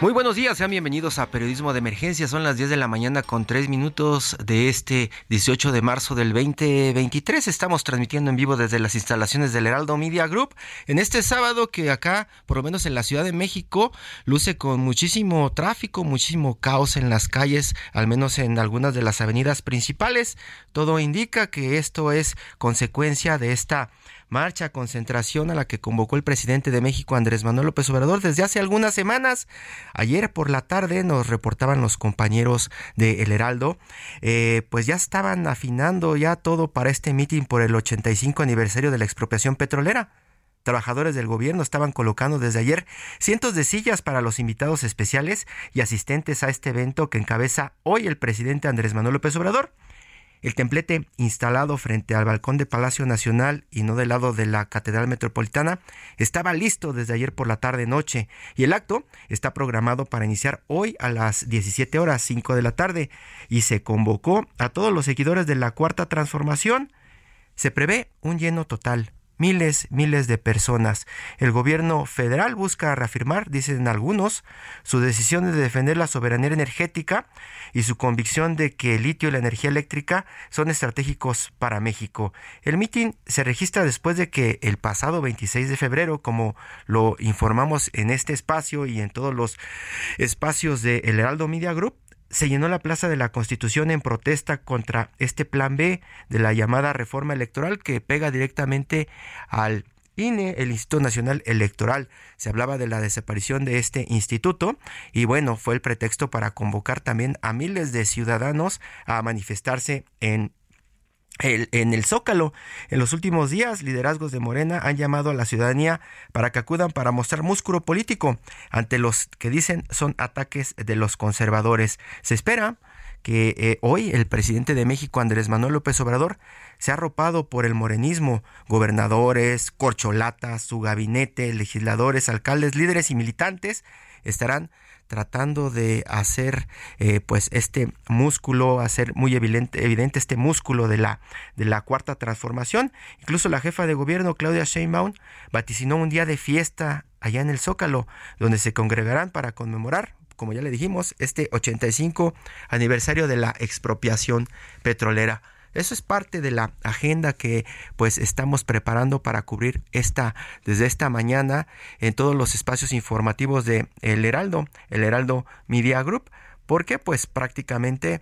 Muy buenos días, sean bienvenidos a Periodismo de Emergencia. Son las 10 de la mañana con 3 minutos de este 18 de marzo del 2023. Estamos transmitiendo en vivo desde las instalaciones del Heraldo Media Group en este sábado que acá, por lo menos en la Ciudad de México, luce con muchísimo tráfico, muchísimo caos en las calles, al menos en algunas de las avenidas principales. Todo indica que esto es consecuencia de esta marcha, concentración a la que convocó el presidente de México, Andrés Manuel López Obrador, desde hace algunas semanas. Ayer por la tarde nos reportaban los compañeros de El Heraldo, eh, pues ya estaban afinando ya todo para este mitin por el 85 aniversario de la expropiación petrolera. Trabajadores del gobierno estaban colocando desde ayer cientos de sillas para los invitados especiales y asistentes a este evento que encabeza hoy el presidente Andrés Manuel López Obrador. El templete instalado frente al balcón de Palacio Nacional y no del lado de la Catedral Metropolitana estaba listo desde ayer por la tarde noche y el acto está programado para iniciar hoy a las 17 horas 5 de la tarde y se convocó a todos los seguidores de la Cuarta Transformación. Se prevé un lleno total miles, miles de personas. El gobierno federal busca reafirmar, dicen algunos, su decisión de defender la soberanía energética y su convicción de que el litio y la energía eléctrica son estratégicos para México. El mitin se registra después de que el pasado 26 de febrero, como lo informamos en este espacio y en todos los espacios de El Heraldo Media Group, se llenó la Plaza de la Constitución en protesta contra este plan B de la llamada reforma electoral que pega directamente al INE, el Instituto Nacional Electoral. Se hablaba de la desaparición de este instituto y bueno, fue el pretexto para convocar también a miles de ciudadanos a manifestarse en en el Zócalo. En los últimos días, liderazgos de Morena han llamado a la ciudadanía para que acudan para mostrar músculo político ante los que dicen son ataques de los conservadores. Se espera que eh, hoy el presidente de México, Andrés Manuel López Obrador, se ha arropado por el morenismo, gobernadores, corcholatas, su gabinete, legisladores, alcaldes, líderes y militantes estarán tratando de hacer eh, pues este músculo, hacer muy evidente, evidente este músculo de la, de la cuarta transformación. Incluso la jefa de gobierno, Claudia Sheinbaum, vaticinó un día de fiesta allá en el Zócalo, donde se congregarán para conmemorar como ya le dijimos, este 85 aniversario de la expropiación petrolera. Eso es parte de la agenda que pues estamos preparando para cubrir esta desde esta mañana en todos los espacios informativos de El Heraldo, El Heraldo Media Group, porque pues prácticamente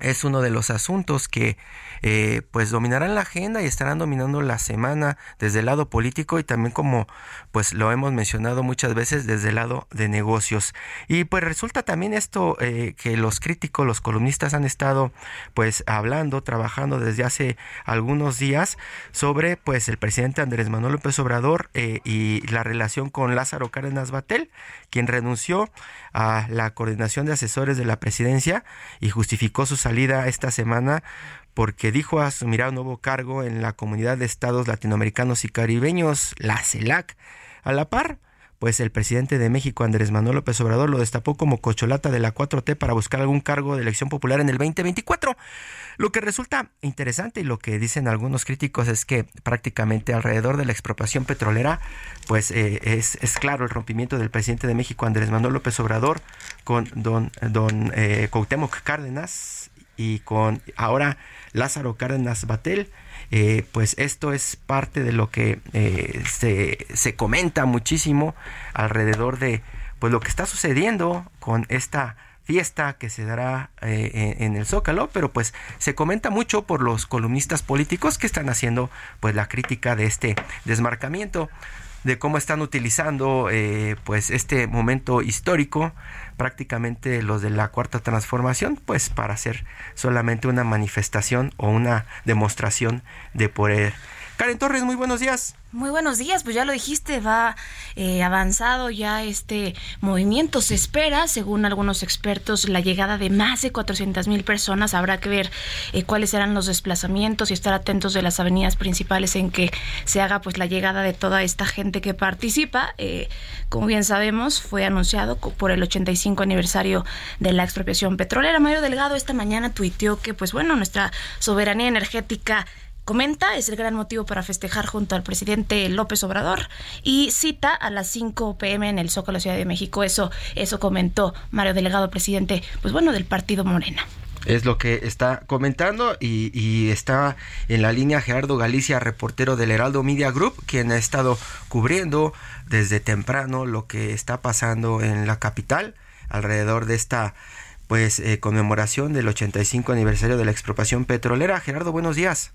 es uno de los asuntos que eh, pues dominarán la agenda y estarán dominando la semana desde el lado político y también como pues lo hemos mencionado muchas veces desde el lado de negocios. Y pues resulta también esto eh, que los críticos los columnistas han estado pues hablando trabajando desde hace algunos días sobre pues el presidente Andrés Manuel López Obrador eh, y la relación con Lázaro Cárdenas Batel quien renunció a la coordinación de asesores de la presidencia y justificó su salida esta semana porque dijo asumirá un nuevo cargo en la comunidad de estados latinoamericanos y caribeños, la CELAC. A la par, pues el presidente de México, Andrés Manuel López Obrador, lo destapó como cocholata de la 4T para buscar algún cargo de elección popular en el 2024. Lo que resulta interesante y lo que dicen algunos críticos es que prácticamente alrededor de la expropiación petrolera, pues eh, es, claro el rompimiento del presidente de México, Andrés Manuel López Obrador, con don, don eh, Cárdenas y con ahora Lázaro Cárdenas Batel eh, pues esto es parte de lo que eh, se, se comenta muchísimo alrededor de pues lo que está sucediendo con esta fiesta que se dará eh, en, el Zócalo, pero pues se comenta mucho por los columnistas políticos que están haciendo pues la crítica de este desmarcamiento de cómo están utilizando eh, pues este momento histórico prácticamente los de la cuarta transformación pues para hacer solamente una manifestación o una demostración de poder Karen Torres muy buenos días muy buenos días, pues ya lo dijiste, va eh, avanzado ya este movimiento. Se espera, según algunos expertos, la llegada de más de 400 mil personas. Habrá que ver eh, cuáles serán los desplazamientos y estar atentos de las avenidas principales en que se haga pues la llegada de toda esta gente que participa. Eh, como bien sabemos, fue anunciado por el 85 aniversario de la expropiación petrolera. Mario Delgado esta mañana tuiteó que pues bueno, nuestra soberanía energética comenta, es el gran motivo para festejar junto al presidente López Obrador y cita a las 5 pm en el Zócalo Ciudad de México. Eso, eso comentó Mario Delegado, presidente, pues bueno, del partido Morena. Es lo que está comentando y, y, está en la línea Gerardo Galicia, reportero del Heraldo Media Group, quien ha estado cubriendo desde temprano lo que está pasando en la capital alrededor de esta pues eh, conmemoración del 85 aniversario de la expropiación petrolera. Gerardo, buenos días.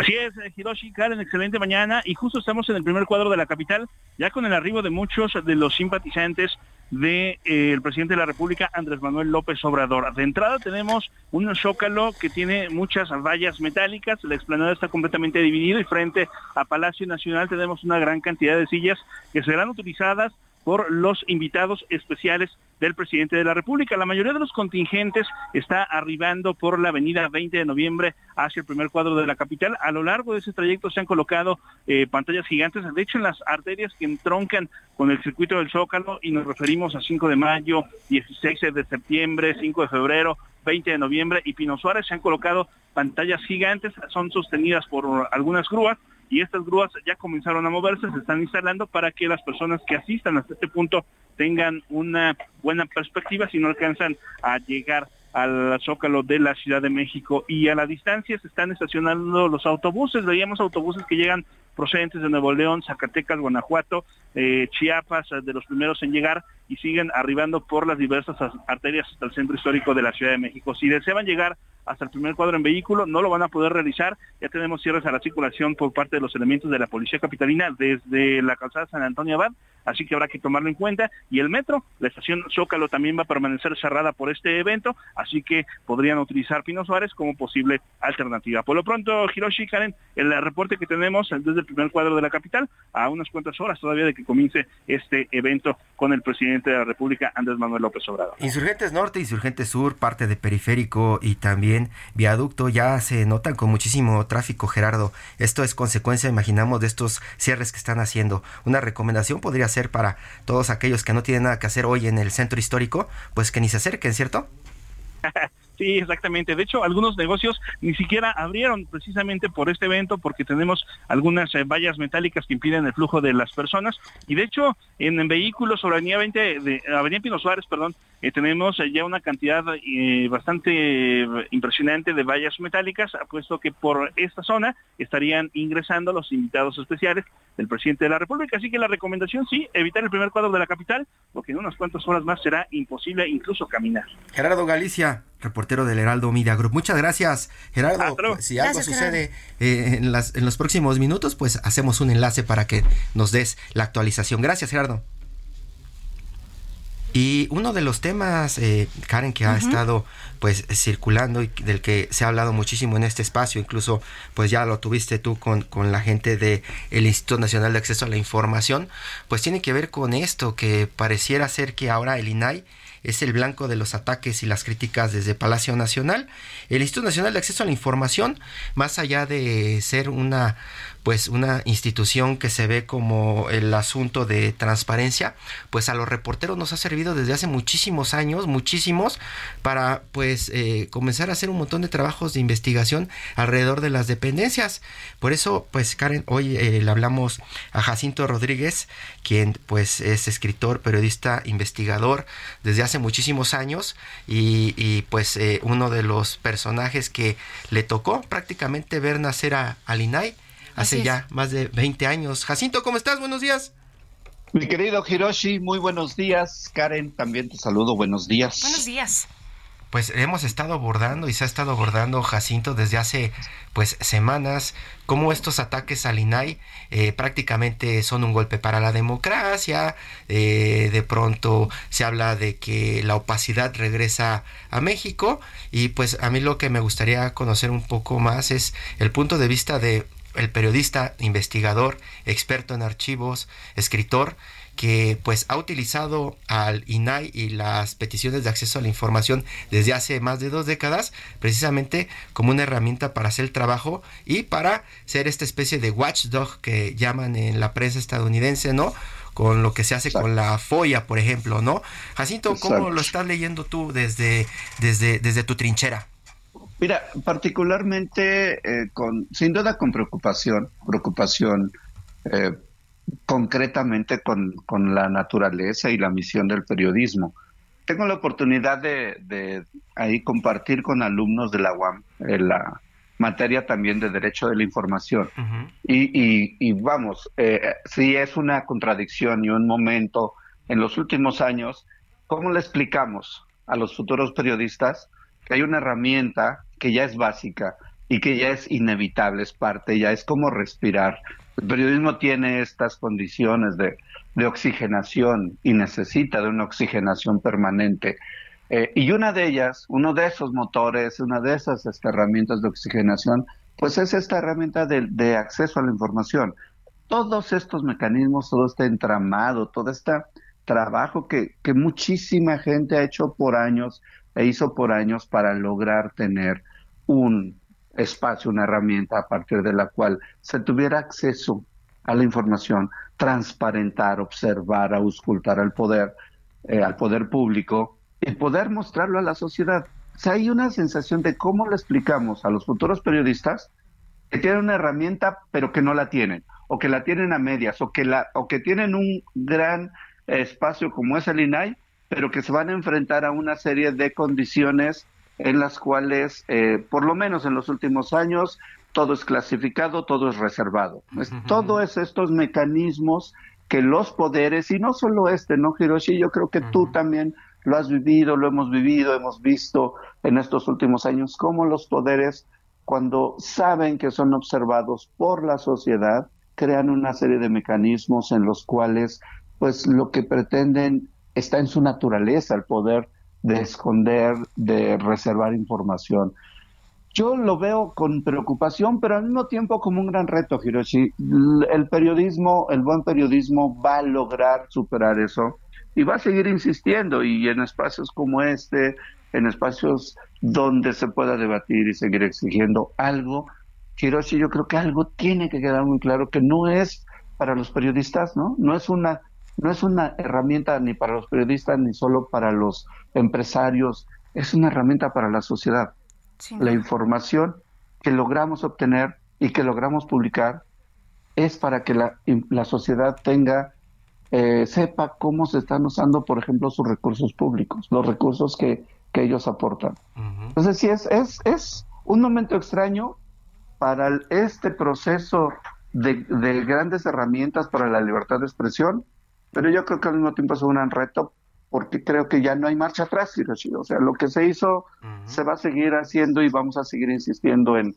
Así es, eh, Hiroshi Karen, excelente mañana y justo estamos en el primer cuadro de la capital, ya con el arribo de muchos de los simpatizantes del de, eh, presidente de la República, Andrés Manuel López Obrador. De entrada tenemos un zócalo que tiene muchas vallas metálicas, la explanada está completamente dividida y frente a Palacio Nacional tenemos una gran cantidad de sillas que serán utilizadas por los invitados especiales del presidente de la República. La mayoría de los contingentes está arribando por la avenida 20 de noviembre hacia el primer cuadro de la capital. A lo largo de ese trayecto se han colocado eh, pantallas gigantes, de hecho en las arterias que entroncan con el circuito del Zócalo y nos referimos a 5 de mayo, 16 de septiembre, 5 de febrero, 20 de noviembre y Pino Suárez se han colocado pantallas gigantes, son sostenidas por algunas grúas y estas grúas ya comenzaron a moverse, se están instalando para que las personas que asistan hasta este punto tengan una buena perspectiva si no alcanzan a llegar al zócalo de la Ciudad de México. Y a la distancia se están estacionando los autobuses, veíamos autobuses que llegan procedentes de Nuevo León, Zacatecas, Guanajuato, eh, Chiapas, de los primeros en llegar y siguen arribando por las diversas arterias hasta el centro histórico de la Ciudad de México. Si desean llegar hasta el primer cuadro en vehículo, no lo van a poder realizar. Ya tenemos cierres a la circulación por parte de los elementos de la Policía Capitalina desde la calzada San Antonio Abad, así que habrá que tomarlo en cuenta. Y el metro, la estación Zócalo también va a permanecer cerrada por este evento, así que podrían utilizar Pino Suárez como posible alternativa. Por lo pronto, Hiroshi Karen, el reporte que tenemos desde el primer cuadro de la capital, a unas cuantas horas todavía de que comience este evento con el presidente de la República, Andrés Manuel López Obrador. Insurgentes Norte, Insurgentes Sur, parte de Periférico y también Viaducto ya se notan con muchísimo tráfico, Gerardo. Esto es consecuencia, imaginamos, de estos cierres que están haciendo. Una recomendación podría ser para todos aquellos que no tienen nada que hacer hoy en el centro histórico, pues que ni se acerquen, ¿cierto? Sí, exactamente. De hecho, algunos negocios ni siquiera abrieron precisamente por este evento porque tenemos algunas eh, vallas metálicas que impiden el flujo de las personas. Y de hecho, en, vehículos sobre Avenida 20 de Avenida Pino Suárez, perdón, eh, tenemos eh, ya una cantidad bastante impresionante de vallas metálicas, puesto que por esta zona estarían ingresando los invitados especiales del presidente de la República. Así que la recomendación sí, evitar el primer cuadro de la capital, porque en unas cuantas horas más será imposible incluso caminar. Gerardo Galicia, reportero del Heraldo Media Group. Muchas gracias, Gerardo. Pues, si algo sucede eh, en, las, en los próximos minutos, pues hacemos un enlace para que nos des la actualización. Gracias, Gerardo. Y uno de los temas, eh, Karen, que ha estado pues circulando y del que se ha hablado muchísimo en este espacio, incluso pues ya lo tuviste tú con, con la gente del el Instituto Nacional de Acceso a la Información, pues tiene que ver con esto, que pareciera ser que ahora el INAI es el blanco de los ataques y las críticas desde Palacio Nacional. El Instituto Nacional de Acceso a la Información, más allá de ser una pues una institución que se ve como el asunto de transparencia, pues a los reporteros nos ha servido desde hace muchísimos años, muchísimos, para pues eh, comenzar a hacer un montón de trabajos de investigación alrededor de las dependencias. Por eso, pues Karen, hoy eh, le hablamos a Jacinto Rodríguez, quien pues es escritor, periodista, investigador desde hace muchísimos años y, pues eh, uno de los personajes que le tocó prácticamente ver nacer a, a hace ya más de 20 años. Jacinto, ¿cómo estás? Buenos días. Mi querido Hiroshi, muy buenos días. Karen, también te saludo, buenos días. Buenos días pues hemos estado abordando y se ha estado abordando Jacinto desde hace pues semanas cómo estos ataques al INAI eh, prácticamente son un golpe para la democracia eh, de pronto se habla de que la opacidad regresa a México y pues a mí lo que me gustaría conocer un poco más es el punto de vista de el periodista investigador experto en archivos escritor que pues ha utilizado al INAI y las peticiones de acceso a la información desde hace más de dos décadas precisamente como una herramienta para hacer el trabajo y para ser esta especie de watchdog que llaman en la prensa estadounidense, ¿no? Con lo que se hace con la FOIA, por ejemplo, ¿no? Jacinto, ¿cómo lo estás leyendo tú desde, desde, desde tu trinchera? Mira, particularmente eh, con, sin duda con preocupación, preocupación eh, concretamente con, con, la naturaleza y la misión del periodismo. Tengo la oportunidad de, ahí compartir con alumnos de la UAM eh, la materia también de derecho de la información. y, y, vamos, eh, si es una contradicción y un momento en los últimos años, ¿cómo le explicamos a los futuros periodistas que hay una herramienta que ya es básica y que ya es inevitable, es parte, ya es como respirar, el periodismo tiene estas condiciones de, oxigenación y necesita de una oxigenación permanente. Eh, y una de ellas, uno de esos motores, una de esas este, herramientas de oxigenación, pues es esta herramienta de, acceso a la información. Todos estos mecanismos, todo este entramado, todo este trabajo que, que muchísima gente ha hecho por años e hizo por años para lograr tener un espacio, una herramienta a partir de la cual se tuviera acceso a la información, transparentar, observar, auscultar al poder, eh, al poder público y poder mostrarlo a la sociedad. O sea, hay una sensación de cómo le explicamos a los futuros periodistas que tienen una herramienta pero que no la tienen, o que la tienen a medias, o que, la, o que tienen un gran espacio como es el INAI, pero que se van a enfrentar a una serie de condiciones en las cuales, eh, por lo menos en los últimos años, todo es clasificado, todo es reservado. Es, todos estos mecanismos que los poderes, y no solo este, ¿no, Hiroshi? Yo creo que tú también lo has vivido, lo hemos vivido, hemos visto en estos últimos años cómo los poderes, cuando saben que son observados por la sociedad, crean una serie de mecanismos en los cuales, pues, lo que pretenden está en su naturaleza, el poder de esconder, de reservar información. Yo lo veo con preocupación, pero al mismo tiempo como un gran reto, Hiroshi. El periodismo, el buen periodismo va a lograr superar eso y va a seguir insistiendo y en espacios como este, en espacios donde se pueda debatir y seguir exigiendo algo, Hiroshi, yo creo que algo tiene que quedar muy claro que no es para los periodistas, ¿no? No es una no es una herramienta ni para los periodistas ni solo para los empresarios, es una herramienta para la sociedad. La información que logramos obtener y que logramos publicar es para que la, la sociedad tenga, eh, sepa cómo se están usando, por ejemplo, sus recursos públicos, los recursos que, que ellos aportan. Entonces, sí, es, es, es un momento extraño para este proceso de, de grandes herramientas para la libertad de expresión, pero yo creo que al mismo tiempo es un gran reto porque creo que ya no hay marcha atrás, O sea, lo que se hizo se va a seguir haciendo y vamos a seguir insistiendo en,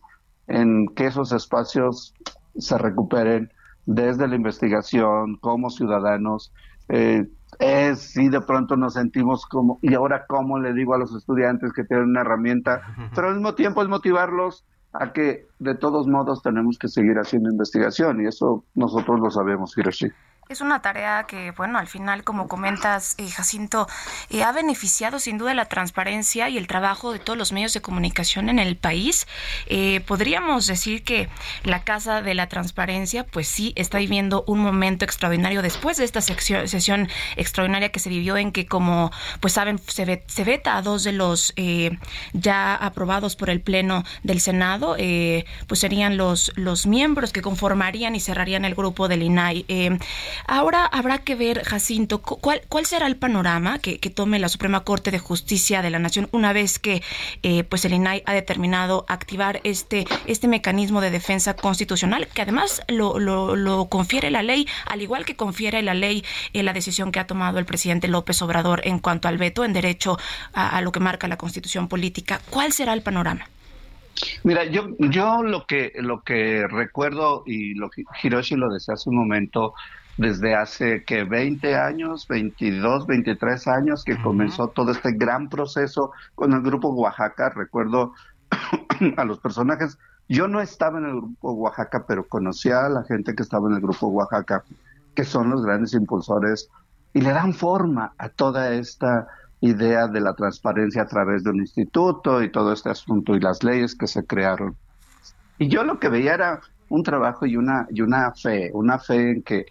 en que esos espacios se recuperen desde la investigación, como ciudadanos. Eh, es si de pronto nos sentimos como, y ahora cómo le digo a los estudiantes que tienen una herramienta, pero al mismo tiempo es motivarlos a que de todos modos tenemos que seguir haciendo investigación y eso nosotros lo sabemos, Hiroshi. Es una tarea que, bueno, al final, como comentas, eh, Jacinto, eh, ha beneficiado sin duda la transparencia y el trabajo de todos los medios de comunicación en el país. Eh, podríamos decir que la Casa de la Transparencia, pues sí, está viviendo un momento extraordinario después de esta sesión extraordinaria que se vivió en que, como pues saben, se, se veta a dos de los ya aprobados por el Pleno del Senado, pues serían los, los miembros que conformarían y cerrarían el grupo del INAI. Ahora habrá que ver, Jacinto, cuál, será el panorama que, tome la Suprema Corte de Justicia de la Nación una vez que eh, pues el INAI ha determinado activar este, este mecanismo de defensa constitucional, que además lo, lo, confiere la ley, al igual que confiere la ley en la decisión que ha tomado el presidente López Obrador en cuanto al veto en derecho a, lo que marca la constitución política. ¿Cuál será el panorama? Mira, yo, yo lo que lo que recuerdo y lo Hiroshi lo decía hace un momento, desde hace que 20 años, 22, 23 años que comenzó todo este gran proceso con el grupo Oaxaca, recuerdo a los personajes, yo no estaba en el grupo Oaxaca, pero conocía a la gente que estaba en el grupo Oaxaca, que son los grandes impulsores y le dan forma a toda esta idea de la transparencia a través de un instituto y todo este asunto y las leyes que se crearon. Y yo lo que veía era un trabajo y una, y una fe, una fe en que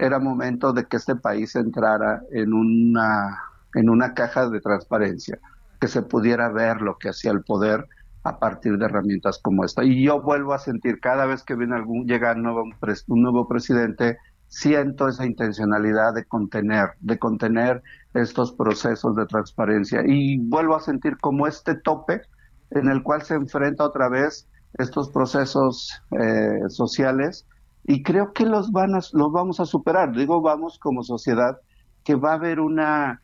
era momento de que este país entrara en una, en una caja de transparencia, que se pudiera ver lo que hacía el poder a partir de herramientas como esta. Y yo vuelvo a sentir cada vez que viene algún, llega un nuevo, un nuevo presidente, siento esa intencionalidad de contener, de contener estos procesos de transparencia. Y vuelvo a sentir como este tope en el cual se enfrenta otra vez estos procesos eh, sociales y creo que los, van a, los vamos a superar. Digo, vamos como sociedad, que va a haber una,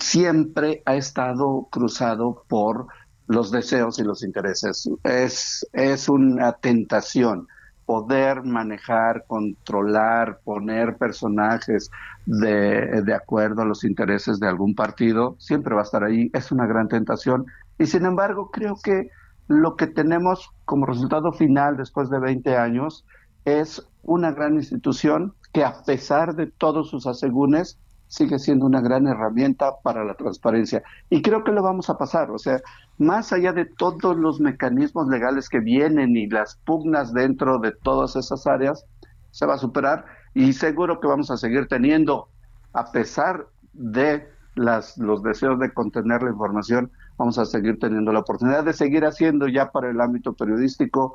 siempre ha estado cruzado por los deseos y los intereses. Es, es una tentación poder manejar, controlar, poner personajes de, de, acuerdo a los intereses de algún partido, siempre va a estar ahí, es una gran tentación. Y sin embargo, creo que lo que tenemos como resultado final después de 20 años es una gran institución que a pesar de todos sus asegúnes, sigue siendo una gran herramienta para la transparencia. Y creo que lo vamos a pasar, o sea, más allá de todos los mecanismos legales que vienen y las pugnas dentro de todas esas áreas, se va a superar y seguro que vamos a seguir teniendo, a pesar de las, los deseos de contener la información, vamos a seguir teniendo la oportunidad de seguir haciendo ya para el ámbito periodístico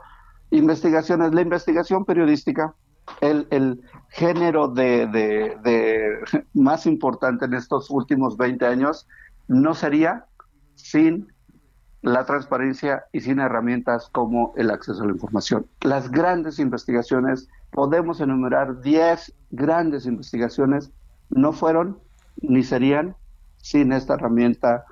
investigaciones. La investigación periodística el, género de, más importante en estos últimos 20 años no sería sin la transparencia y sin herramientas como el acceso a la información. Las grandes investigaciones, podemos enumerar 10 grandes investigaciones, no fueron ni serían sin esta herramienta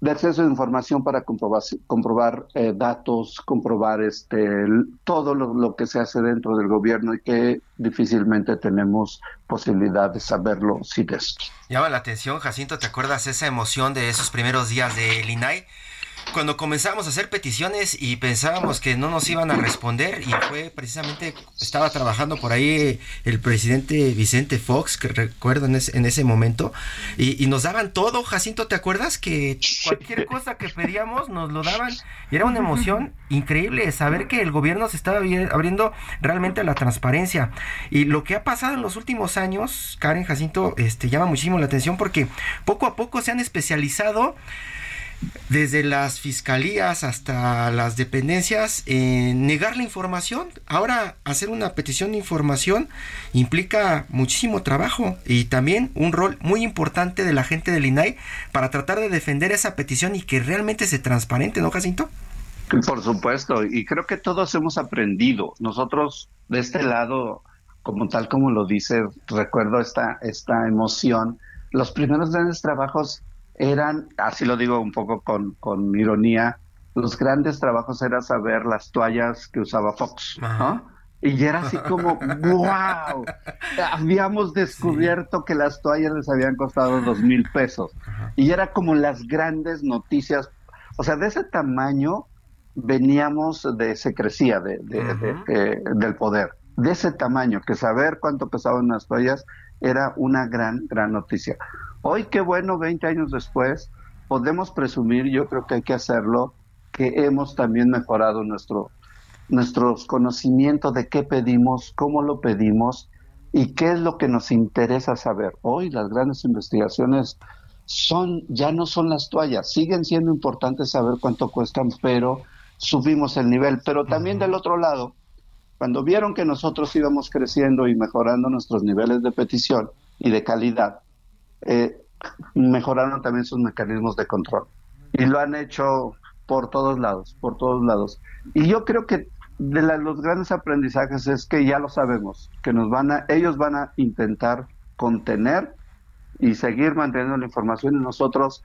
de acceso a información para comprobar, comprobar eh, datos, comprobar este, todo lo, que se hace dentro del gobierno y que difícilmente tenemos posibilidad de saberlo sin esto. Llama la atención, Jacinto, ¿te acuerdas esa emoción de esos primeros días del INAI? Cuando comenzamos a hacer peticiones y pensábamos que no nos iban a responder y fue precisamente, estaba trabajando por ahí el presidente Vicente Fox, que recuerdo en ese, en ese momento, y, nos daban todo, Jacinto, ¿te acuerdas? Que cualquier cosa que pedíamos nos lo daban y era una emoción increíble saber que el gobierno se estaba abriendo realmente a la transparencia. Y lo que ha pasado en los últimos años, Karen Jacinto, este, llama muchísimo la atención porque poco a poco se han especializado desde las fiscalías hasta las dependencias en negar la información. Ahora hacer una petición de información implica muchísimo trabajo y también un rol muy importante de la gente del INAI para tratar de defender esa petición y que realmente se transparente, ¿no, Jacinto? Por supuesto, y creo que todos hemos aprendido. Nosotros de este lado, como tal como lo dice, recuerdo esta, esta emoción. Los primeros grandes trabajos eran, así lo digo un poco con, con ironía, los grandes trabajos era saber las toallas que usaba Fox, ¿no? Y era así como, wow, habíamos descubierto que las toallas les habían costado dos mil pesos. Y era como las grandes noticias, o sea, de ese tamaño veníamos de secrecía de, de, del poder, de ese tamaño, que saber cuánto pesaban las toallas era una gran, gran noticia. Hoy, qué bueno, 20 años después, podemos presumir, yo creo que hay que hacerlo, que hemos también mejorado nuestro, nuestros conocimientos de qué pedimos, cómo lo pedimos y qué es lo que nos interesa saber. Hoy las grandes investigaciones son ya no son las toallas, siguen siendo importantes saber cuánto cuestan, pero subimos el nivel. Pero también del otro lado, Cuando vieron que nosotros íbamos creciendo y mejorando nuestros niveles de petición y de calidad, eh, mejoraron también sus mecanismos de control. Y lo han hecho por todos lados, por todos lados. Y yo creo que de los grandes aprendizajes es que ya lo sabemos, que nos van a, ellos van a intentar contener y seguir manteniendo la información y nosotros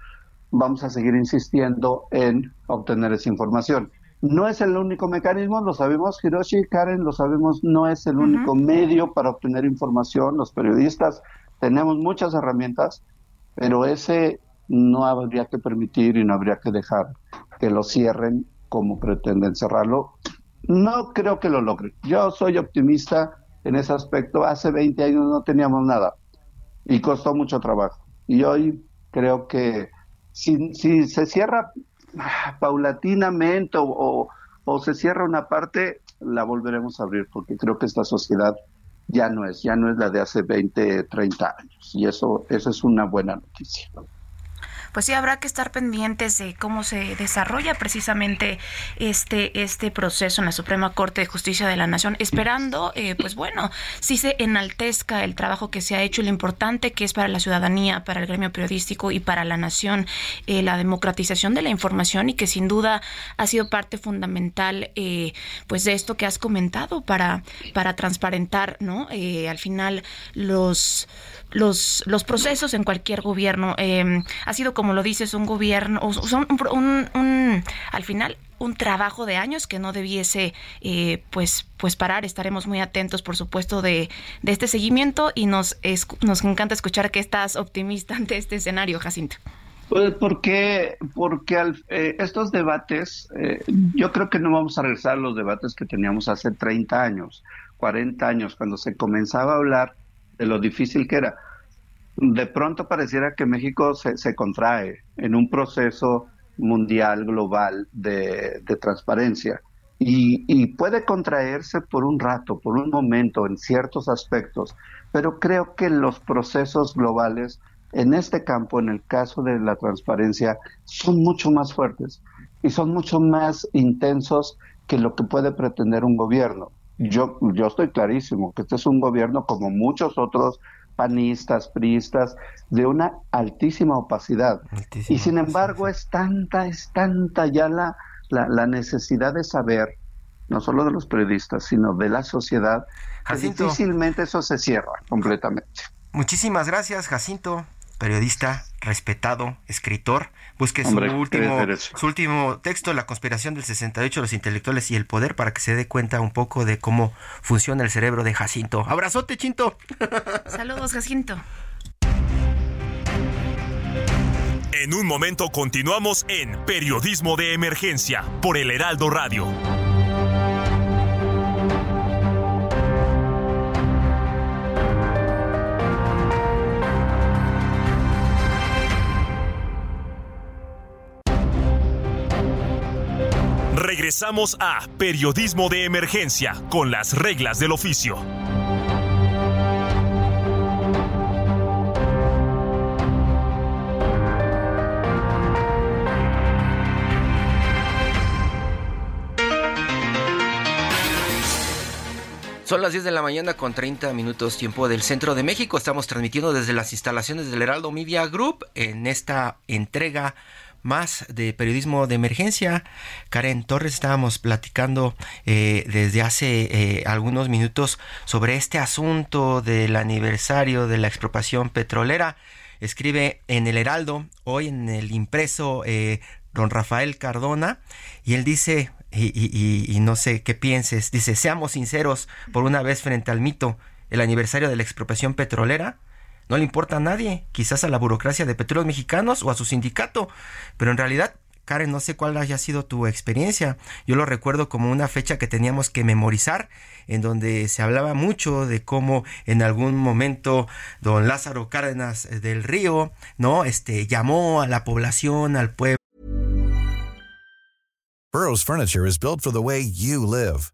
vamos a seguir insistiendo en obtener esa información. No es el único mecanismo, lo sabemos, Hiroshi, Karen, lo sabemos, no es el único medio para obtener información. Los periodistas tenemos muchas herramientas, pero ese no habría que permitir y no habría que dejar que lo cierren como pretenden cerrarlo. No creo que lo logren. Yo soy optimista en ese aspecto. Hace 20 años no teníamos nada y costó mucho trabajo. Y hoy creo que si, se cierra paulatinamente o, o, se cierra una parte, la volveremos a abrir porque creo que esta sociedad ya no es, ya no es la de hace 20, 30 años. Y eso, eso es una buena noticia pues sí habrá que estar pendientes de cómo se desarrolla precisamente este, este proceso en la Suprema Corte de Justicia de la Nación, esperando, eh, pues bueno, si se enaltezca el trabajo que se ha hecho, lo importante que es para la ciudadanía, para el gremio periodístico y para la nación, eh, la democratización de la información y que sin duda ha sido parte fundamental, eh, pues de esto que has comentado para, para transparentar, ¿no? al final los los, los procesos en cualquier gobierno. Eh, ha sido, como lo dices, un gobierno, un, un, al final un trabajo de años que no debiese eh, pues pues parar estaremos muy atentos por supuesto de, de este seguimiento y nos nos encanta escuchar que estás optimista ante este escenario Jacinto pues porque porque al, eh, estos debates yo creo que no vamos a regresar a los debates que teníamos hace 30 años 40 años cuando se comenzaba a hablar de lo difícil que era. De pronto pareciera que México se, se contrae en un proceso mundial, global de, transparencia. Y, y, puede contraerse por un rato, por un momento, en ciertos aspectos, pero creo que los procesos globales en este campo, en el caso de la transparencia, son mucho más fuertes y son mucho más intensos que lo que puede pretender un gobierno yo, yo estoy clarísimo que este es un gobierno como muchos otros panistas, priistas, de una altísima opacidad. y sin embargo es tanta, es tanta ya la, la, necesidad de saber, no solo de los periodistas, sino de la sociedad, que difícilmente eso se cierra completamente. Muchísimas gracias, Jacinto periodista respetado, escritor. Busque su, último, su último texto, La conspiración del 68, los intelectuales y el poder, para que se dé cuenta un poco de cómo funciona el cerebro de Jacinto. Abrazote, Chinto. Saludos, Jacinto. En un momento continuamos en Periodismo de Emergencia por el Heraldo Radio. Regresamos a Periodismo de Emergencia con las reglas del oficio. Son las 10 de la mañana con 30 minutos tiempo del centro de México. Estamos transmitiendo desde las instalaciones del Heraldo Media Group en esta entrega más de periodismo de emergencia. Karen Torres, estábamos platicando eh, desde hace eh, algunos minutos sobre este asunto del aniversario de la expropiación petrolera. Escribe en el Heraldo, hoy en el impreso, eh, don Rafael Cardona, y él dice, y, y no sé qué pienses, dice, seamos sinceros por una vez frente al mito, el aniversario de la expropiación petrolera no le importa a nadie, quizás a la burocracia de petróleos mexicanos o a su sindicato, pero en realidad Karen, no sé cuál haya sido tu experiencia. Yo lo recuerdo como una fecha que teníamos que memorizar, en donde se hablaba mucho de cómo en algún momento don Lázaro Cárdenas del Río, ¿no? Este llamó a la población, al pueblo. Burroughs Furniture is built for the way you live.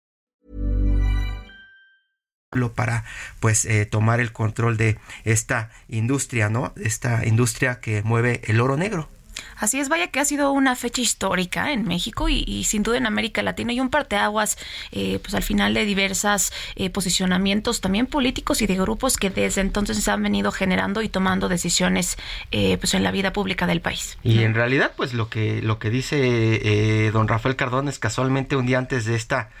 Para pues eh, tomar el control de esta industria, ¿no? Esta industria que mueve el oro negro. Así es, vaya que ha sido una fecha histórica en México y, sin duda en América Latina y un parteaguas, eh, pues al final de diversas eh, posicionamientos también políticos y de grupos que desde entonces se han venido generando y tomando decisiones eh, pues en la vida pública del país. Y en realidad, pues lo que lo que dice don Rafael Cardón es casualmente un día antes de esta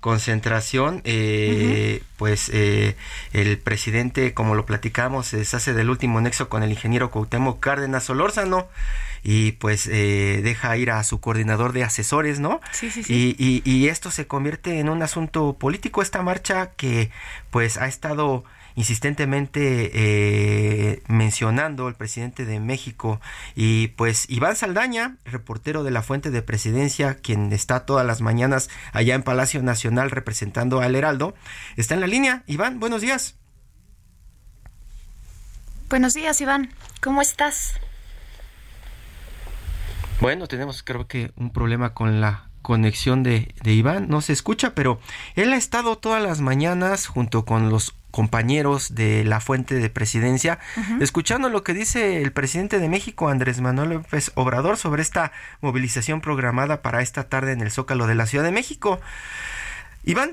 concentración, eh, pues eh, el presidente, como lo platicamos, se deshace del último nexo con el ingeniero Cuauhtémoc Cárdenas Solórzano y pues eh, deja ir a su coordinador de asesores, ¿no? Sí, sí, sí. Y, y, y esto se convierte en un asunto político, esta marcha que pues ha estado insistentemente eh, mencionando el presidente de México y pues Iván Saldaña, reportero de la Fuente de Presidencia, quien está todas las mañanas allá en Palacio Nacional representando al Heraldo, está en la línea. Iván, buenos días. Buenos días, Iván. ¿Cómo estás? Bueno, tenemos creo que un problema con la conexión de, de, Iván, no se escucha, pero él ha estado todas las mañanas junto con los compañeros de la fuente de presidencia, uh -huh. escuchando lo que dice el presidente de México, Andrés Manuel López Obrador, sobre esta movilización programada para esta tarde en el Zócalo de la Ciudad de México. Iván,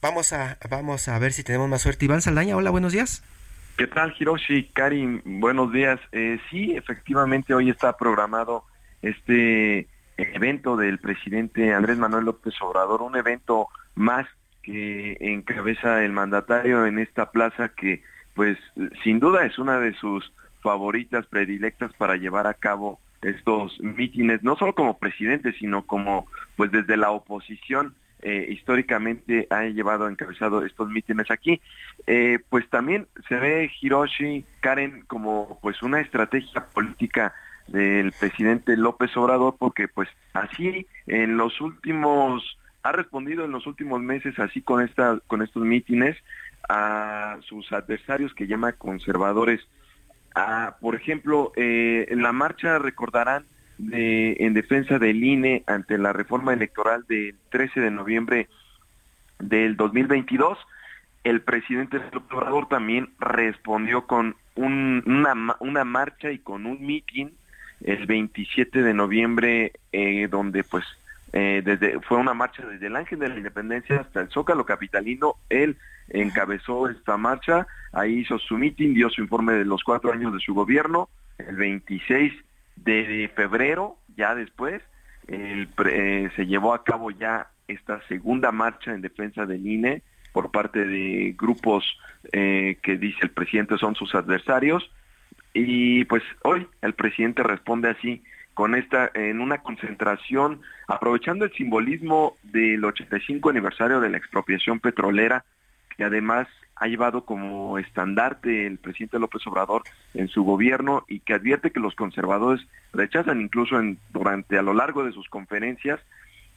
vamos a, vamos a ver si tenemos más suerte. Iván Saldaña, hola, buenos días. ¿Qué tal, Hiroshi? Karim, buenos días. Eh, sí, efectivamente, hoy está programado este evento del presidente Andrés Manuel López Obrador, un evento más que encabeza el mandatario en esta plaza que pues sin duda es una de sus favoritas predilectas para llevar a cabo estos mítines, no solo como presidente, sino como pues desde la oposición eh, históricamente ha llevado encabezado estos mítines aquí. Eh, pues también se ve Hiroshi Karen como pues una estrategia política del presidente López Obrador porque pues así en los últimos ha respondido en los últimos meses así con esta con estos mítines a sus adversarios que llama conservadores. A, por ejemplo eh, en la marcha recordarán en defensa del INE ante la reforma electoral del 13 de noviembre del 2022 el presidente López también respondió con un, una, una marcha y con un mitin el 27 de noviembre, eh, donde pues eh, fue una marcha desde el Ángel de la Independencia hasta el Zócalo Capitalino. Él encabezó esta marcha, ahí hizo su meeting, dio su informe de los cuatro años de su gobierno. El 26 de febrero, ya después, eh, se llevó a cabo ya esta segunda marcha en defensa del INE por parte de grupos eh, que dice el presidente son sus adversarios y pues hoy el presidente responde así con esta en una concentración aprovechando el simbolismo del 85 aniversario de la expropiación petrolera que además ha llevado como estandarte el presidente López Obrador en su gobierno y que advierte que los conservadores rechazan incluso en, durante a lo largo de sus conferencias.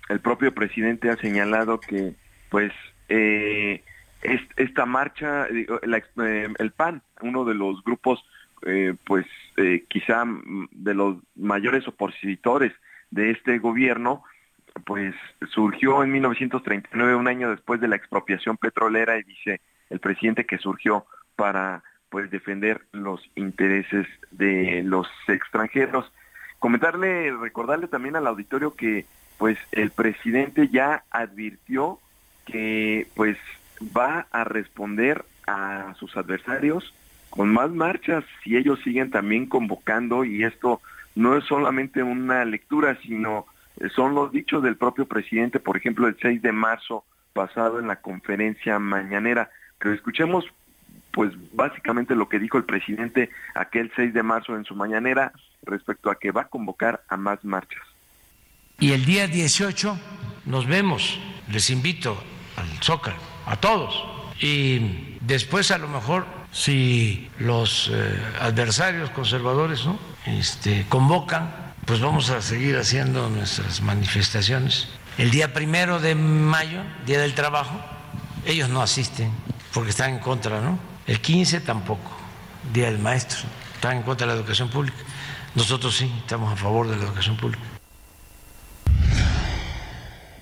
El propio presidente ha señalado que pues eh, esta marcha eh, el PAN uno de los grupos eh, pues eh, quizá de los mayores opositores de este gobierno, pues surgió en 1939, un año después de la expropiación petrolera, y dice el presidente que surgió para pues defender los intereses de los extranjeros. Comentarle, recordarle también al auditorio que pues el presidente ya advirtió que pues va a responder a sus adversarios con más marchas si ellos siguen también convocando y esto no es solamente una lectura, sino son los dichos del propio presidente, por ejemplo, el 6 de marzo pasado en la conferencia mañanera. Pero escuchemos pues básicamente lo que dijo el presidente aquel 6 de marzo en su mañanera respecto a que va a convocar a más marchas. Y el día 18 nos vemos, les invito al Zócalo, a todos. Y después a lo mejor si los eh, adversarios conservadores este, convocan, pues vamos a seguir haciendo nuestras manifestaciones. El día primero de mayo, Día del Trabajo, ellos no asisten porque están en contra, ¿no? El 15 tampoco, Día del Maestro, están en contra de la educación pública. Nosotros sí estamos a favor de la educación pública.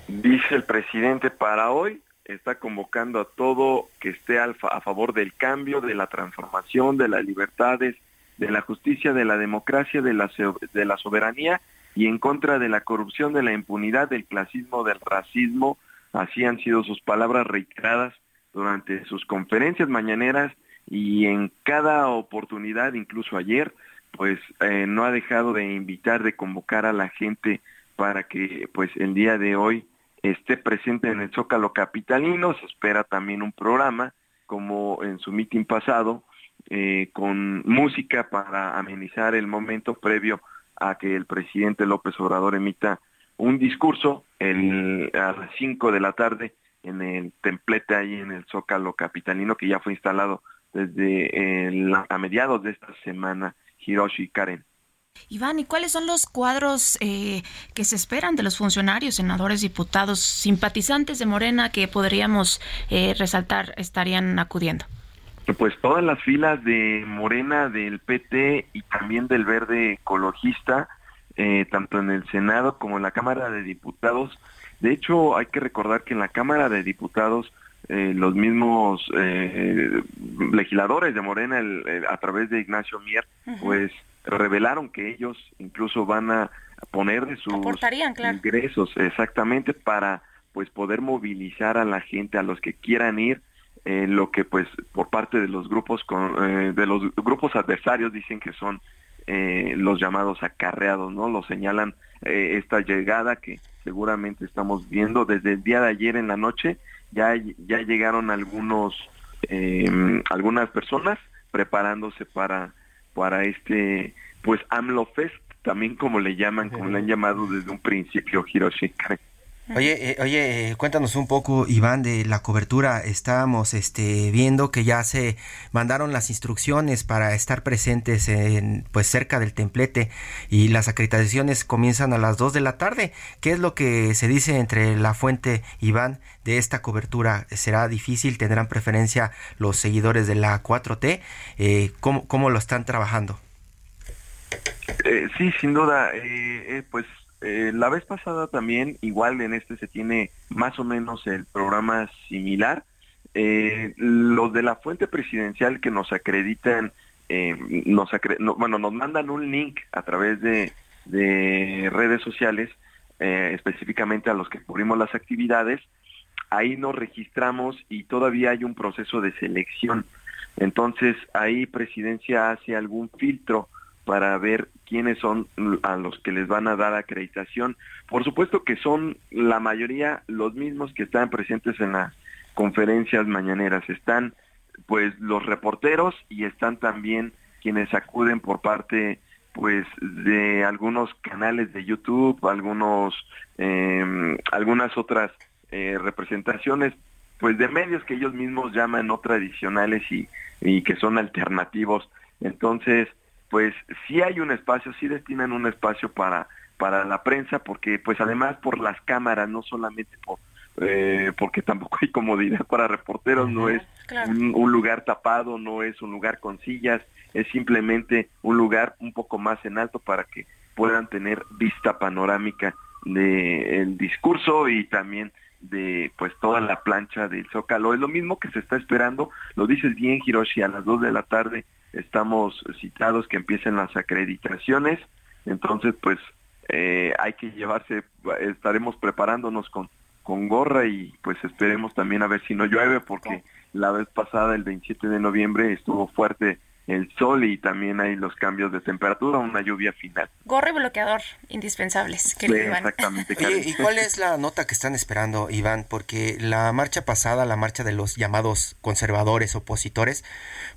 Dice el presidente para hoy, está convocando a todo que esté a favor del cambio, de la transformación, de las libertades, de la justicia, de la democracia, de la, soberanía y en contra de la corrupción, de la impunidad, del clasismo, del racismo. Así han sido sus palabras reiteradas durante sus conferencias mañaneras y en cada oportunidad, incluso ayer, pues eh, no ha dejado de invitar, de convocar a la gente para que pues el día de hoy esté presente en el Zócalo Capitalino. Se espera también un programa, como en su mitin pasado, eh, con música para amenizar el momento previo a que el presidente López Obrador emita un discurso el, a las 5 de la tarde en el templete ahí en el Zócalo Capitalino que ya fue instalado desde a mediados de esta semana, Hiroshi Karen. Iván, ¿y cuáles son los cuadros eh, que se esperan de los funcionarios, senadores, diputados, simpatizantes de Morena que podríamos eh, resaltar estarían acudiendo? Pues todas las filas de Morena, del PT y también del Verde Ecologista, eh, tanto en el Senado como en la Cámara de Diputados. De hecho, hay que recordar que en la Cámara de Diputados los mismos legisladores de Morena, a través de Ignacio Mier, pues revelaron que ellos incluso van a poner de sus ingresos exactamente para pues poder movilizar a la gente a los que quieran ir en lo que pues por parte de los grupos con, eh, de los grupos adversarios dicen que son eh, los llamados acarreados no lo señalan eh, esta llegada que seguramente estamos viendo desde el día de ayer en la noche. Ya ya llegaron algunos algunas personas preparándose para para este, pues AMLO Fest, también como le llaman, como le han llamado desde un principio Hiroshi Oye, eh, oye, cuéntanos un poco, Iván, de la cobertura. Estábamos este, viendo que ya se mandaron las instrucciones para estar presentes en, pues cerca del templete y las acreditaciones comienzan a las 2 de la tarde. ¿Qué es lo que se dice entre la fuente, Iván, de esta cobertura? ¿Será difícil? ¿Tendrán preferencia los seguidores de la 4T? Eh, ¿cómo, ¿Cómo lo están trabajando? Eh, sí, sin duda. Eh, pues eh, la vez pasada también, igual en este se tiene más o menos el programa similar. Eh, los de la fuente presidencial que nos acreditan, eh, nos bueno, nos mandan un link a través de, redes sociales, específicamente a los que cubrimos las actividades. Ahí nos registramos y todavía hay un proceso de selección. Entonces ahí presidencia hace algún filtro para ver quiénes son a los que les van a dar acreditación. Por supuesto que son la mayoría los mismos que están presentes en las conferencias mañaneras. Están pues los reporteros y están también quienes acuden por parte pues de algunos canales de YouTube, algunos eh, algunas otras eh, representaciones pues de medios que ellos mismos llaman no tradicionales y que son alternativos. Entonces, pues sí hay un espacio, sí destinan un espacio para, para la prensa, porque pues además por las cámaras, no solamente por, eh, porque tampoco hay comodidad para reporteros, no es un, lugar tapado, no es un lugar con sillas, es simplemente un lugar un poco más en alto para que puedan tener vista panorámica del discurso y también de pues toda la plancha del Zócalo. Es lo mismo que se está esperando, lo dices bien Hiroshi, a las 2 de la tarde estamos citados que empiecen las acreditaciones, entonces pues eh, hay que llevarse, estaremos preparándonos con, con gorra y pues esperemos también a ver si no llueve porque la vez pasada el 27 de noviembre estuvo fuerte el sol y también hay los cambios de temperatura, una lluvia final. Gorro y bloqueador indispensables, Exactamente. ¿y cuál es la nota que están esperando, Iván? Porque la marcha pasada, la marcha de los llamados conservadores opositores,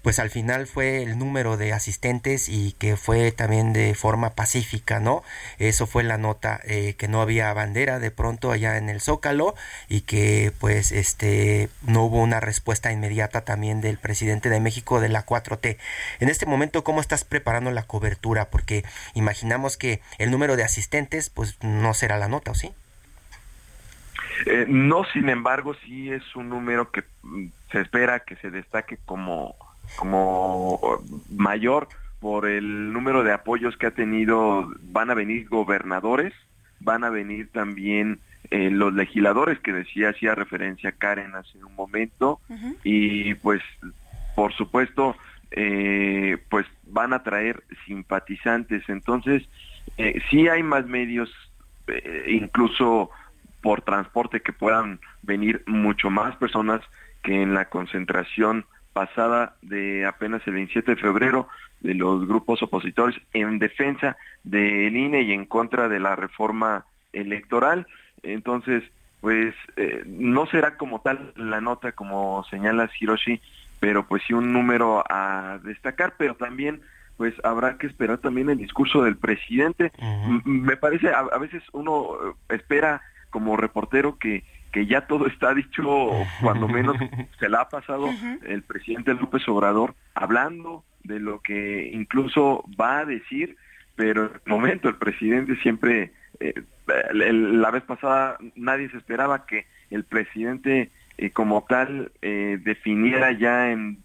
pues al final fue el número de asistentes y que fue también de forma pacífica, ¿no? Eso fue la nota, eh, que no había bandera de pronto allá en el Zócalo y que pues este no hubo una respuesta inmediata también del presidente de México de la 4T. En este momento, ¿cómo estás preparando la cobertura? Porque imaginamos que el número de asistentes, pues no será la nota, ¿o sí? Eh, no, sin embargo, sí es un número que mm, se espera que se destaque como, como mayor por el número de apoyos que ha tenido. Van a venir gobernadores, van a venir también eh, los legisladores que decía, hacía referencia Karen hace un momento, y pues por supuesto, eh, pues van a traer simpatizantes. Entonces, eh, sí hay más medios, eh, incluso por transporte, que puedan venir mucho más personas que en la concentración pasada de apenas el 27 de febrero de los grupos opositores en defensa del INE y en contra de la reforma electoral. Entonces, pues eh, no será como tal la nota como señala Hiroshi, pero pues sí un número a destacar, pero también pues habrá que esperar también el discurso del presidente. Me parece, a, veces uno eh, espera como reportero que, que ya todo está dicho, cuando menos se la ha pasado el presidente López Obrador hablando de lo que incluso va a decir, pero en el momento el presidente siempre, eh, la vez pasada nadie se esperaba que el presidente eh, como tal eh, definiera ya en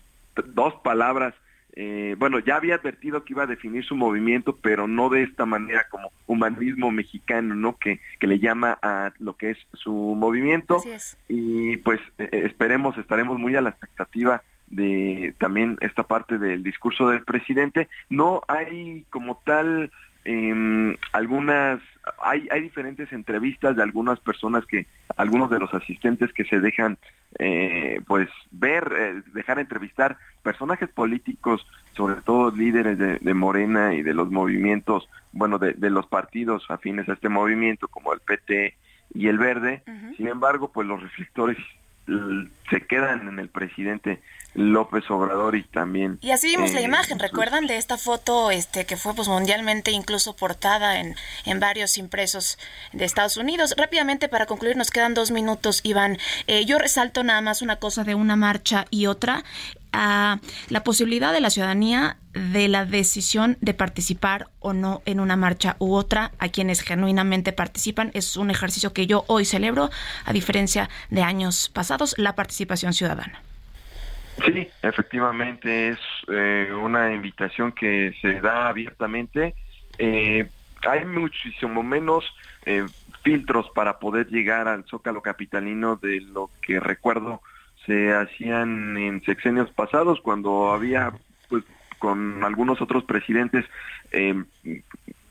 dos palabras eh, bueno, ya había advertido que iba a definir su movimiento, pero no de esta manera como humanismo mexicano, ¿no? Que, que le llama a lo que es su movimiento. Y pues esperemos, estaremos muy a la expectativa de también esta parte del discurso del presidente. No hay como tal eh, algunas, hay, hay diferentes entrevistas de algunas personas que, algunos de los asistentes que se dejan, eh, pues, ver, eh, dejar entrevistar personajes políticos, sobre todo líderes de, Morena y de los movimientos, bueno, de, de, los partidos afines a este movimiento, como el PT y el Verde. Sin embargo, pues los reflectores se quedan en el presidente López Obrador y también y así vimos la imagen recuerdan de esta foto este que fue pues mundialmente incluso portada en, en varios impresos de Estados Unidos. Rápidamente para concluir nos quedan dos minutos Iván. Eh, yo resalto nada más una cosa de una marcha y otra. A la posibilidad de la ciudadanía de la decisión de participar o no en una marcha u otra a quienes genuinamente participan. Es un ejercicio que yo hoy celebro, a diferencia de años pasados, la participación ciudadana. Sí, efectivamente es eh, una invitación que se da abiertamente. Eh, hay muchísimo menos eh, filtros para poder llegar al zócalo capitalino de lo que recuerdo se hacían en sexenios pasados cuando había con algunos otros presidentes eh,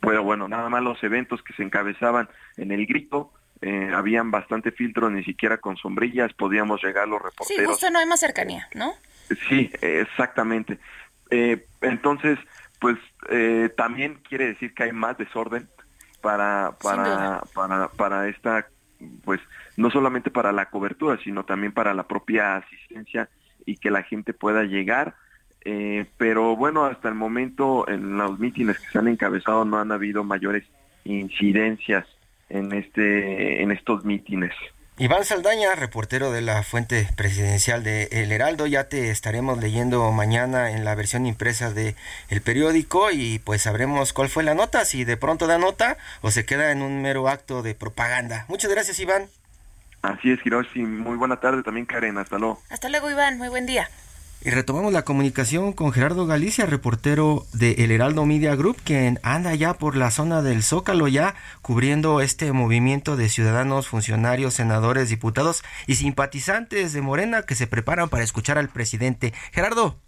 pero bueno nada más los eventos que se encabezaban en el grito eh, habían bastante filtro ni siquiera con sombrillas podíamos llegar los reporteros. sí justo no hay más cercanía no sí exactamente. Eh, entonces pues eh, también quiere decir que hay más desorden para para para para esta pues no solamente para la cobertura, sino también para la propia asistencia y que la gente pueda llegar. Eh, pero bueno, hasta el momento en los mítines que se han encabezado no han habido mayores incidencias en este en estos mítines. Iván Saldaña, reportero de la fuente presidencial de El Heraldo, ya te estaremos leyendo mañana en la versión impresa de el periódico y pues sabremos cuál fue la nota, si de pronto da nota o se queda en un mero acto de propaganda. Muchas gracias, Iván. Así es, Hiroshi. Muy buena tarde también, Karen. Hasta luego. Hasta luego, Iván. Muy buen día. Y retomamos la comunicación con Gerardo Galicia, reportero de El Heraldo Media Group, quien anda ya por la zona del Zócalo, ya cubriendo este movimiento de ciudadanos, funcionarios, senadores, diputados y simpatizantes de Morena que se preparan para escuchar al presidente. Gerardo.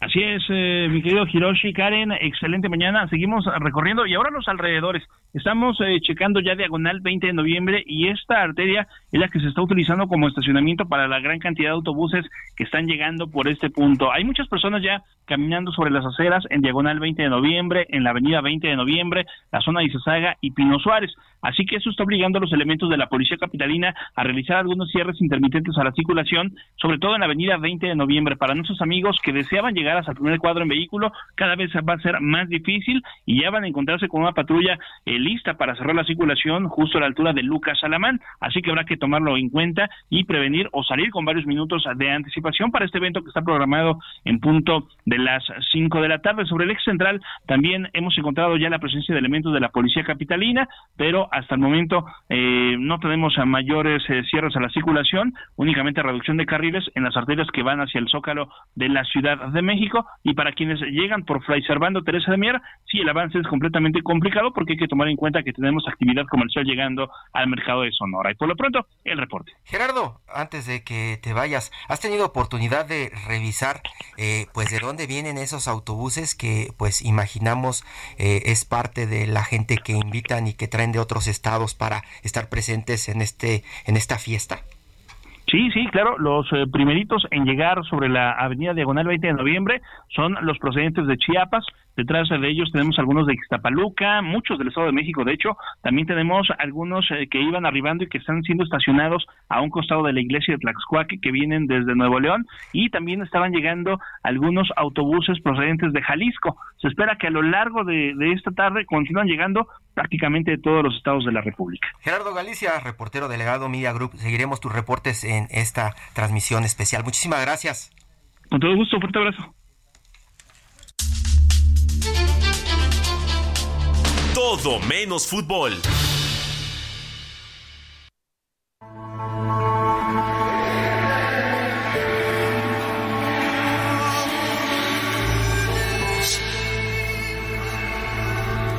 Así es, eh, mi querido Hiroshi, Karen, excelente mañana. Seguimos recorriendo y ahora los alrededores. Estamos eh, checando ya diagonal 20 de noviembre y esta arteria es la que se está utilizando como estacionamiento para la gran cantidad de autobuses que están llegando por este punto. Hay muchas personas ya caminando sobre las aceras en diagonal 20 de noviembre, en la avenida 20 de noviembre, la zona de Izazaga y Pino Suárez. Así que eso está obligando a los elementos de la Policía Capitalina a realizar algunos cierres intermitentes a la circulación, sobre todo en la avenida 20 de noviembre. Para nuestros amigos que deseaban llegar llegar hasta el primer cuadro en vehículo cada vez va a ser más difícil y ya van a encontrarse con una patrulla eh, lista para cerrar la circulación justo a la altura de Lucas Alamán, así que habrá que tomarlo en cuenta y prevenir o salir con varios minutos de anticipación para este evento que está programado en punto de las 5 de la tarde. Sobre el ex central también hemos encontrado ya la presencia de elementos de la policía capitalina, pero hasta el momento eh, no tenemos a mayores eh, cierres a la circulación, únicamente reducción de carriles en las arterias que van hacia el Zócalo de la Ciudad de México y para quienes llegan por Fray Servando Teresa de Mier, sí el avance es completamente complicado porque hay que tomar en cuenta que tenemos actividad comercial llegando al mercado de Sonora. Y por lo pronto, el reporte. Gerardo, antes de que te vayas, ¿has tenido oportunidad de revisar eh, pues de dónde vienen esos autobuses que pues imaginamos eh, es parte de la gente que invitan y que traen de otros estados para estar presentes en este en esta fiesta? Sí, sí, claro, los eh, primeritos en llegar sobre la avenida Diagonal 20 de noviembre son los procedentes de Chiapas, Detrás de ellos tenemos algunos de Ixtapaluca, muchos del Estado de México, de hecho, también tenemos algunos eh, que iban arribando y que están siendo estacionados a un costado de la iglesia de Tlaxcuaque, que vienen desde Nuevo León, y también estaban llegando algunos autobuses procedentes de Jalisco. Se espera que a lo largo de, de esta tarde continúan llegando prácticamente de todos los estados de la República. Gerardo Galicia, reportero delegado Media Group, seguiremos tus reportes en esta transmisión especial. Muchísimas gracias. Con todo gusto, fuerte abrazo. Todo menos fútbol.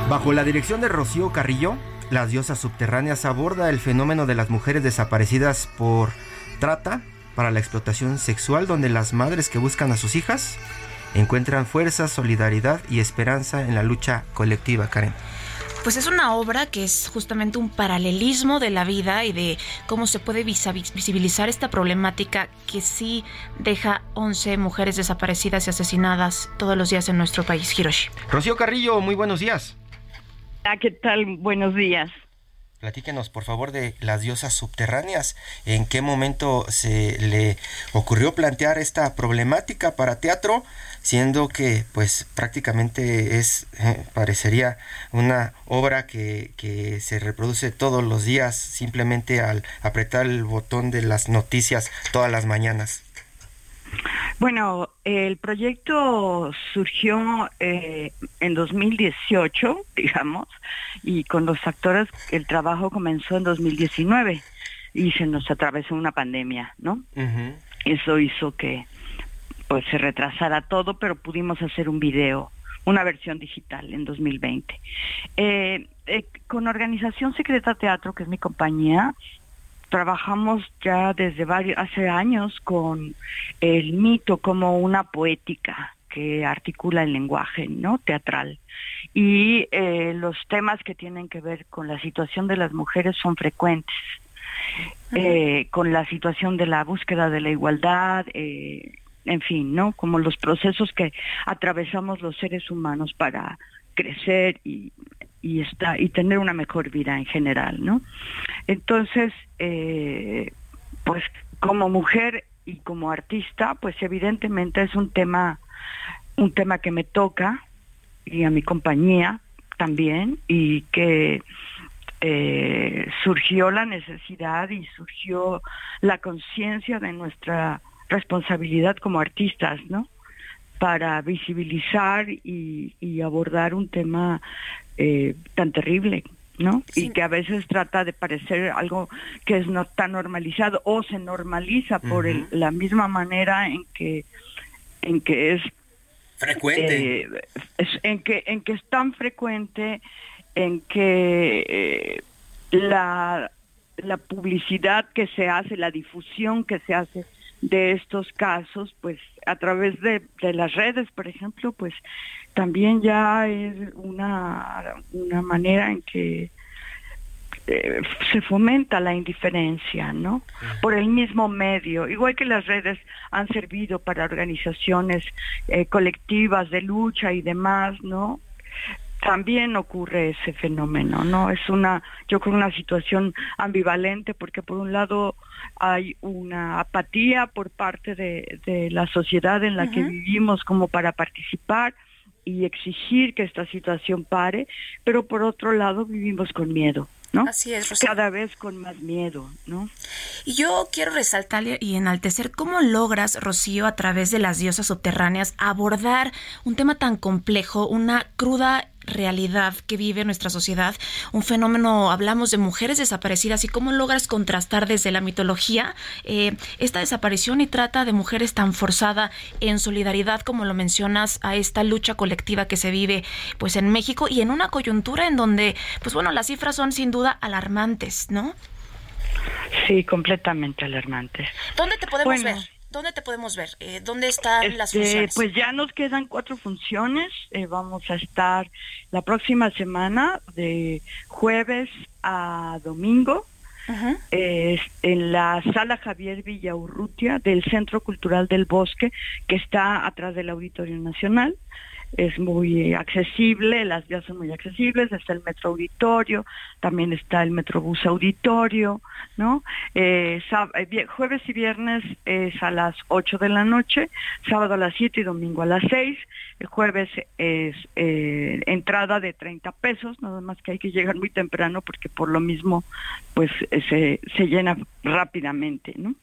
Bajo la dirección de Rocío Carrillo, las diosas subterráneas aborda el fenómeno de las mujeres desaparecidas por trata para la explotación sexual, donde las madres que buscan a sus hijas encuentran fuerza, solidaridad y esperanza en la lucha colectiva, Karen. Pues es una obra que es justamente un paralelismo de la vida y de cómo se puede visibilizar esta problemática que sí deja 11 mujeres desaparecidas y asesinadas todos los días en nuestro país, Hiroshi. Rocío Carrillo, muy buenos días. Ah, ¿qué tal? Buenos días. Platíquenos, por favor, de las diosas subterráneas. ¿En qué momento se le ocurrió plantear esta problemática para teatro? siendo que pues prácticamente es eh, parecería una obra que, que se reproduce todos los días simplemente al apretar el botón de las noticias todas las mañanas. Bueno, el proyecto surgió eh, en 2018, digamos, y con los actores el trabajo comenzó en 2019 y se nos atravesó una pandemia, ¿no? Eso hizo que pues se retrasara todo, pero pudimos hacer un video, una versión digital en 2020. Eh, eh, con Organización Secreta Teatro, que es mi compañía, trabajamos ya desde varios, hace años con el mito como una poética que articula el lenguaje no teatral. Y eh, los temas que tienen que ver con la situación de las mujeres son frecuentes. Con la situación de la búsqueda de la igualdad eh, en fin, ¿no? Como los procesos que atravesamos los seres humanos para crecer y, y, y tener una mejor vida en general, ¿no? Entonces, eh, pues como mujer y como artista, pues evidentemente es un tema, un tema que me toca y a mi compañía también y que eh, surgió la necesidad y surgió la conciencia de nuestra responsabilidad como artistas, ¿no? Para visibilizar y, abordar un tema eh, tan terrible, ¿no? Y que a veces trata de parecer algo que es no tan normalizado o se normaliza por la misma manera en que en que es frecuente, eh, en que en que es tan frecuente, en que eh, la la publicidad que se hace, la difusión que se hace de estos casos, pues a través de, las redes, por ejemplo, pues también ya es una, una manera en que eh, se fomenta la indiferencia, ¿no? Por el mismo medio, igual que las redes han servido para organizaciones eh, colectivas de lucha y demás, ¿no? también ocurre ese fenómeno, ¿no? Es una, yo creo, una situación ambivalente porque por un lado hay una apatía por parte de, la sociedad en la que vivimos como para participar y exigir que esta situación pare, pero por otro lado vivimos con miedo. ¿no? Así es, Cada vez con más miedo, ¿no? Y yo quiero resaltar y enaltecer cómo logras, Rocío, a través de las diosas subterráneas, abordar un tema tan complejo, una cruda realidad que vive nuestra sociedad, un fenómeno, hablamos de mujeres desaparecidas y cómo logras contrastar desde la mitología eh, esta desaparición y trata de mujeres tan forzada en solidaridad, como lo mencionas, a esta lucha colectiva que se vive pues en México y en una coyuntura en donde, pues bueno, las cifras son sin duda alarmantes, ¿no? Sí, completamente alarmantes. ¿Dónde te podemos ver? ¿Dónde te podemos ver? Eh, ¿Dónde están las este, funciones? Pues ya nos quedan cuatro funciones. Eh, vamos a estar la próxima semana de jueves a domingo en la sala Javier Villaurrutia del Centro Cultural del Bosque, que está atrás del Auditorio Nacional es muy accesible, las vías son muy accesibles, está el metro auditorio, también está el metrobús auditorio, ¿no? Eh, eh, jueves y viernes es a las 8 de la noche, sábado a las 7 y domingo a las 6, el jueves es eh, entrada de 30 pesos, nada más que hay que llegar muy temprano porque por lo mismo pues se, se llena rápidamente, ¿no?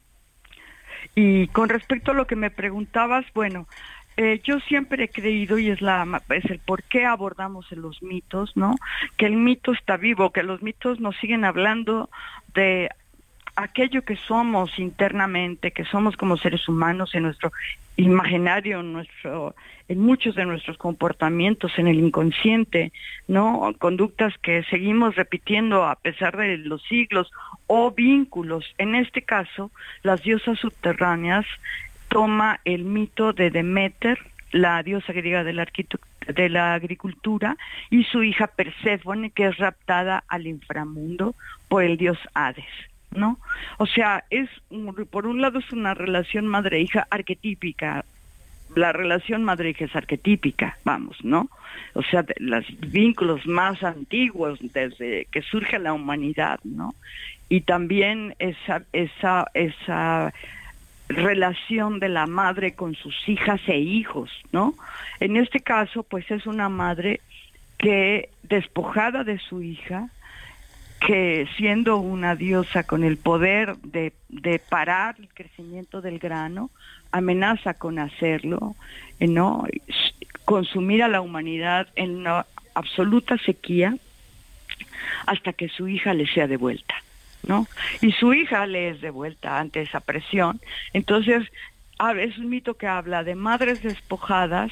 Y con respecto a lo que me preguntabas, bueno, eh, yo siempre he creído y es la es el por qué abordamos en los mitos, ¿no? Que el mito está vivo, que los mitos nos siguen hablando de aquello que somos internamente, que somos como seres humanos en nuestro imaginario, en nuestro en muchos de nuestros comportamientos en el inconsciente, ¿no? Conductas que seguimos repitiendo a pesar de los siglos o vínculos. En este caso, las diosas subterráneas toma el mito de Demeter, la diosa griega de la, de agricultura, y su hija Perséfone, que es raptada al inframundo por el dios Hades. ¿no? O sea, es por un lado es una relación madre-hija arquetípica. La relación madre-hija es arquetípica, vamos, ¿no? O sea, los vínculos más antiguos desde que surge la humanidad, ¿no? Y también esa esa esa relación de la madre con sus hijas e hijos, ¿no? En este caso, pues es una madre que despojada de su hija, que siendo una diosa con el poder de, de parar el crecimiento del grano, amenaza con hacerlo, ¿no? Consumir a la humanidad en una absoluta sequía hasta que su hija le sea devuelta. ¿No? Y su hija le es de vuelta ante esa presión. Entonces, es un mito que habla de madres despojadas,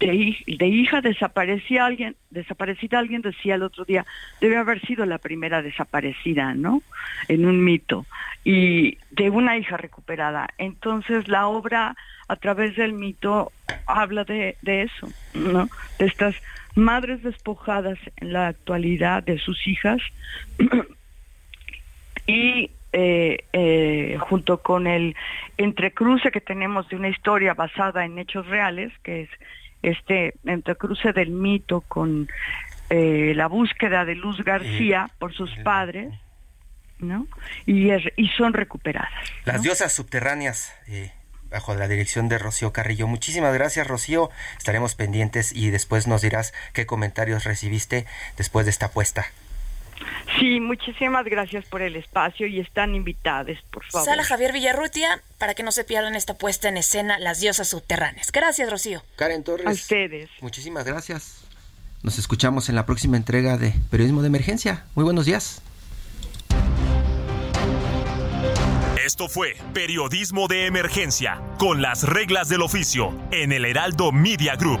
de, de, hija desaparecía alguien, desaparecida alguien decía el otro día, debe haber sido la primera desaparecida, ¿no? En un mito. Y de una hija recuperada. Entonces la obra a través del mito habla de, de eso, ¿no? De estas madres despojadas en la actualidad de sus hijas y eh, eh, junto con el entrecruce que tenemos de una historia basada en hechos reales, que es este entrecruce del mito con eh, la búsqueda de Luz García por sus padres, ¿no? Y, y son recuperadas. Las diosas subterráneas. bajo la dirección de Rocío Carrillo. Muchísimas gracias, Rocío. Estaremos pendientes y después nos dirás qué comentarios recibiste después de esta apuesta. Sí, muchísimas gracias por el espacio y están invitadas, por favor. Sala Javier Villarrutia, para que no se pierdan esta puesta en escena, Las Diosas Subterráneas. Gracias, Rocío. Karen Torres. A ustedes. Muchísimas gracias. Nos escuchamos en la próxima entrega de Periodismo de Emergencia. Muy buenos días. Esto fue Periodismo de Emergencia, con las reglas del oficio, en el Heraldo Media Group.